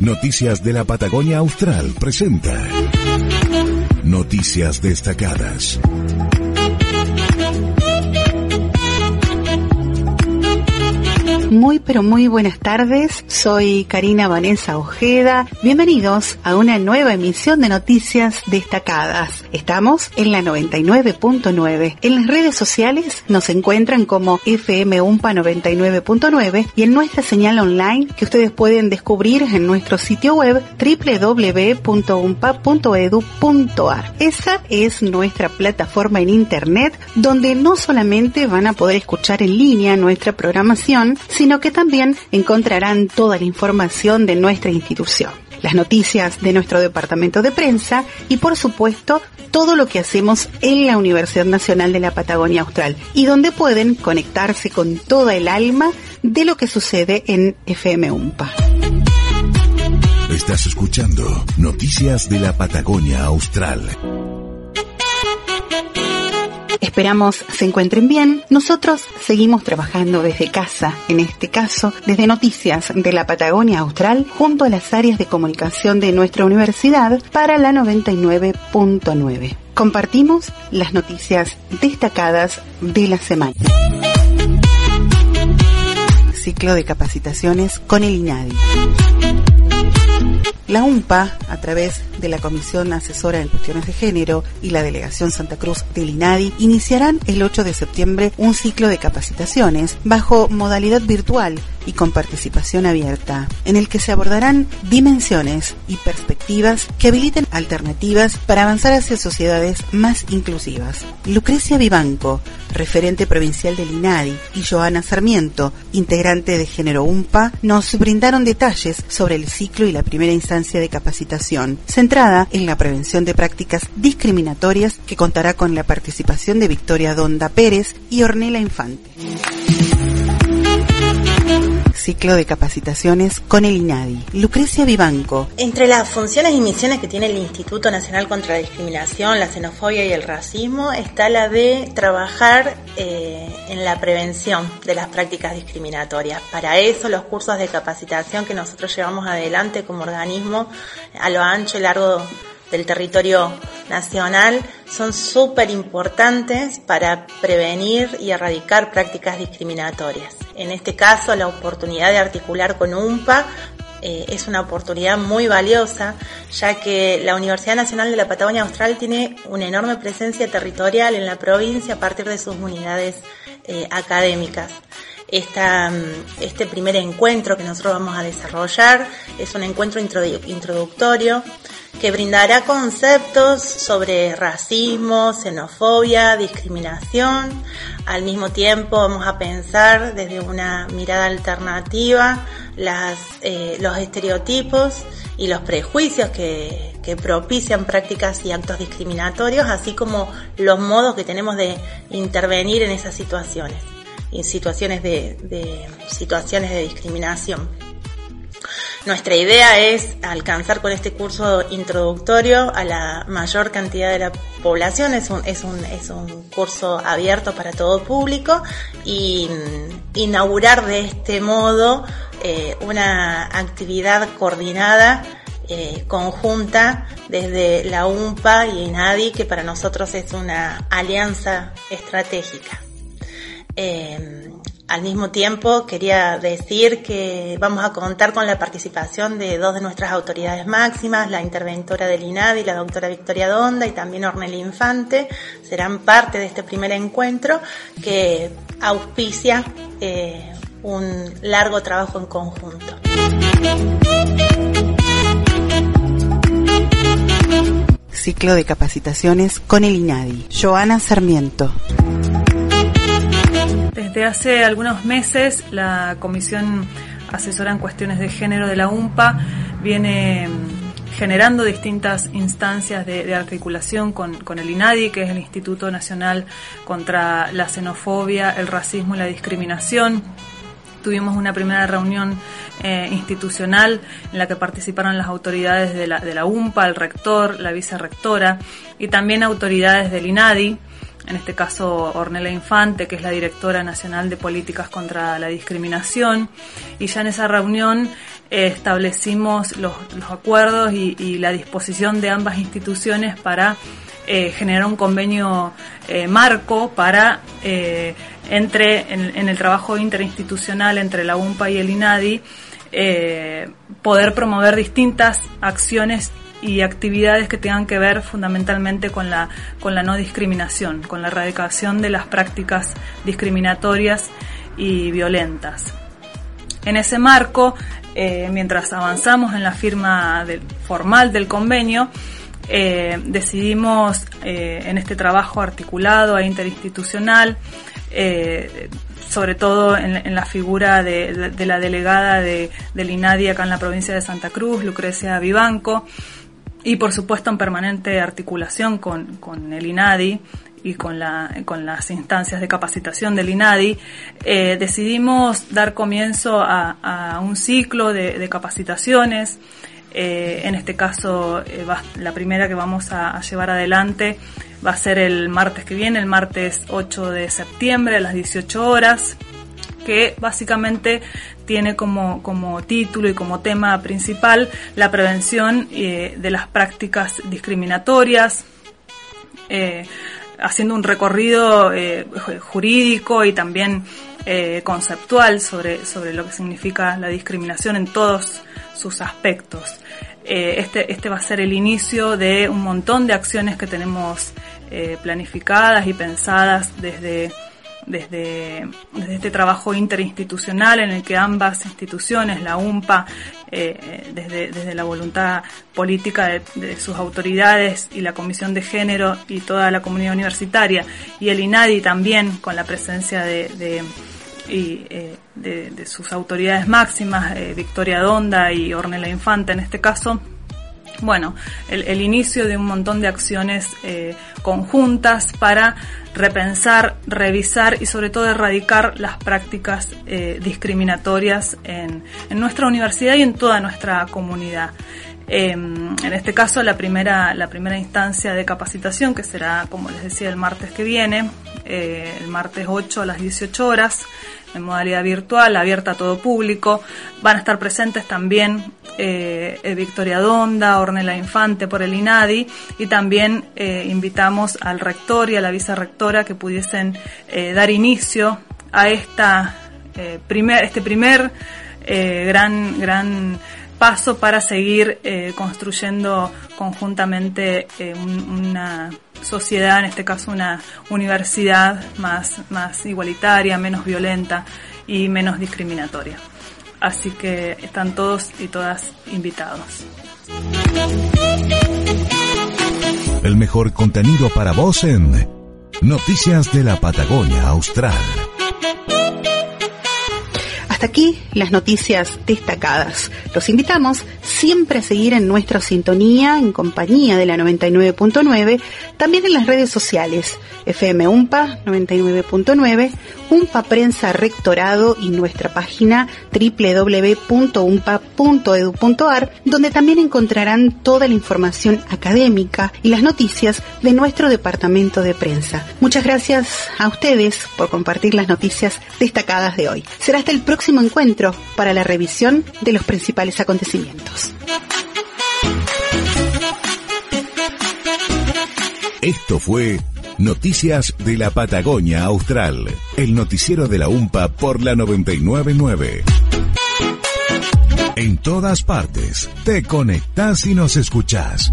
Noticias de la Patagonia Austral presenta Noticias destacadas. Muy pero muy buenas tardes, soy Karina Vanessa Ojeda. Bienvenidos a una nueva emisión de Noticias Destacadas. Estamos en la 99.9. En las redes sociales nos encuentran como FM UMPA 99.9 y en nuestra señal online que ustedes pueden descubrir en nuestro sitio web www.umpa.edu.ar. Esa es nuestra plataforma en internet donde no solamente van a poder escuchar en línea nuestra programación, sino que también encontrarán toda la información de nuestra institución, las noticias de nuestro departamento de prensa y por supuesto todo lo que hacemos en la Universidad Nacional de la Patagonia Austral y donde pueden conectarse con toda el alma de lo que sucede en FM UMPA. Estás escuchando Noticias de la Patagonia Austral. Esperamos se encuentren bien. Nosotros seguimos trabajando desde casa, en este caso desde Noticias de la Patagonia Austral, junto a las áreas de comunicación de nuestra universidad para la 99.9. Compartimos las noticias destacadas de la semana. Ciclo de capacitaciones con el INADI. La UMPA, a través de la Comisión Asesora en Cuestiones de Género y la Delegación Santa Cruz del INADI, iniciarán el 8 de septiembre un ciclo de capacitaciones bajo modalidad virtual y con participación abierta, en el que se abordarán dimensiones y perspectivas que habiliten alternativas para avanzar hacia sociedades más inclusivas. Lucrecia Vivanco, referente provincial del INADI, y Joana Sarmiento, integrante de Género UMPA, nos brindaron detalles sobre el ciclo y la primera instancia de capacitación, centrada en la prevención de prácticas discriminatorias que contará con la participación de Victoria Donda Pérez y Ornella Infante ciclo de capacitaciones con el INADI. Lucrecia Vivanco. Entre las funciones y misiones que tiene el Instituto Nacional contra la Discriminación, la Xenofobia y el Racismo está la de trabajar eh, en la prevención de las prácticas discriminatorias. Para eso los cursos de capacitación que nosotros llevamos adelante como organismo a lo ancho y largo del territorio nacional son súper importantes para prevenir y erradicar prácticas discriminatorias. En este caso, la oportunidad de articular con UMPA eh, es una oportunidad muy valiosa, ya que la Universidad Nacional de la Patagonia Austral tiene una enorme presencia territorial en la provincia a partir de sus unidades eh, académicas. Esta, mm, este primer encuentro que nosotros vamos a desarrollar es un encuentro introductorio que brindará conceptos sobre racismo, xenofobia, discriminación. Al mismo tiempo vamos a pensar desde una mirada alternativa las, eh, los estereotipos y los prejuicios que, que propician prácticas y actos discriminatorios, así como los modos que tenemos de intervenir en esas situaciones, en situaciones de, de situaciones de discriminación. Nuestra idea es alcanzar con este curso introductorio a la mayor cantidad de la población. Es un, es un, es un curso abierto para todo público y mm, inaugurar de este modo eh, una actividad coordinada eh, conjunta desde la UMPA y INADI, que para nosotros es una alianza estratégica. Eh, al mismo tiempo, quería decir que vamos a contar con la participación de dos de nuestras autoridades máximas, la interventora del INADI, la doctora Victoria Donda y también Ornel Infante, serán parte de este primer encuentro que auspicia eh, un largo trabajo en conjunto. Ciclo de capacitaciones con el INADI. Joana Sarmiento. Desde hace algunos meses la Comisión Asesora en Cuestiones de Género de la UMPA viene mm, generando distintas instancias de, articulación con, el INADI, que es el Instituto Nacional contra la Xenofobia, el Racismo y la Discriminación. Tuvimos una primera reunión eh, institucional en la que participaron las autoridades de la, de la UMPA, el rector, la vicerrectora y también autoridades del INADI en este caso Ornella Infante, que es la directora nacional de políticas contra la discriminación, y ya en esa reunión eh, establecimos los, acuerdos y, la disposición de ambas instituciones para eh, generar un convenio eh, marco para entre en, el trabajo interinstitucional entre la UMPA y el INADI poder promover distintas acciones y actividades que tengan que ver fundamentalmente con la, con la no discriminación, con la erradicación de las prácticas discriminatorias y violentas. En ese marco, eh, mientras avanzamos en la firma formal del convenio, eh, decidimos eh, en este trabajo articulado e interinstitucional, sobre todo en, la figura de, la delegada de, del INADI acá en la provincia de Santa Cruz, Lucrecia Vivanco, y por supuesto en permanente articulación con, con el INADI y con, la, con las instancias de capacitación del INADI, eh, decidimos dar comienzo a, a un ciclo de, capacitaciones. Eh, en este caso, eh, la primera que vamos a, a, llevar adelante va a ser el martes que viene, el martes 8 de septiembre a las 18 horas, que básicamente tiene como, como título y como tema principal la prevención eh, de las prácticas discriminatorias, eh, haciendo un recorrido eh, jurídico y también conceptual sobre, sobre lo que significa la discriminación en todos sus aspectos. este, este va a ser el inicio de un montón de acciones que tenemos planificadas y pensadas desde desde, este trabajo interinstitucional en el que ambas instituciones, la UMPA, eh, desde, la voluntad política de, sus autoridades y la Comisión de Género y toda la comunidad universitaria, y el INADI también con la presencia de, eh, de, sus autoridades máximas, eh, Victoria Donda y Ornella Infante en este caso, bueno, el, inicio de un montón de acciones eh, conjuntas para repensar, revisar y sobre todo erradicar las prácticas eh, discriminatorias en, nuestra universidad y en toda nuestra comunidad. Em, en este caso, la primera, la primera instancia de capacitación, que será, como les decía, el martes que viene, eh, el martes 8 a las 18 horas, en modalidad virtual, abierta a todo público. Van a estar presentes también eh, Victoria Donda, Ornella Infante por el INADI y también eh, invitamos al rector y a la vicerrectora que pudiesen eh, dar inicio a esta eh, primer, este primer gran, gran paso para seguir construyendo conjuntamente una sociedad, en este caso una universidad más, más igualitaria, menos violenta y menos discriminatoria. Así que están todos y todas invitados. El mejor contenido para vos en Noticias de la Patagonia Austral. Hasta aquí las noticias destacadas. Los invitamos siempre a seguir en nuestra sintonía en compañía de la 99.9, también en las redes sociales, FM UMPA 99.9, UMPA Prensa Rectorado y nuestra página www.umpa.edu.ar, donde también encontrarán toda la información académica y las noticias de nuestro departamento de prensa. Muchas gracias a ustedes por compartir las noticias destacadas de hoy. Será hasta el próximo encuentro para la revisión de los principales acontecimientos. Esto fue Noticias de la Patagonia Austral, el noticiero de la UMPA por la 999. En todas partes, te conectas y nos escuchás.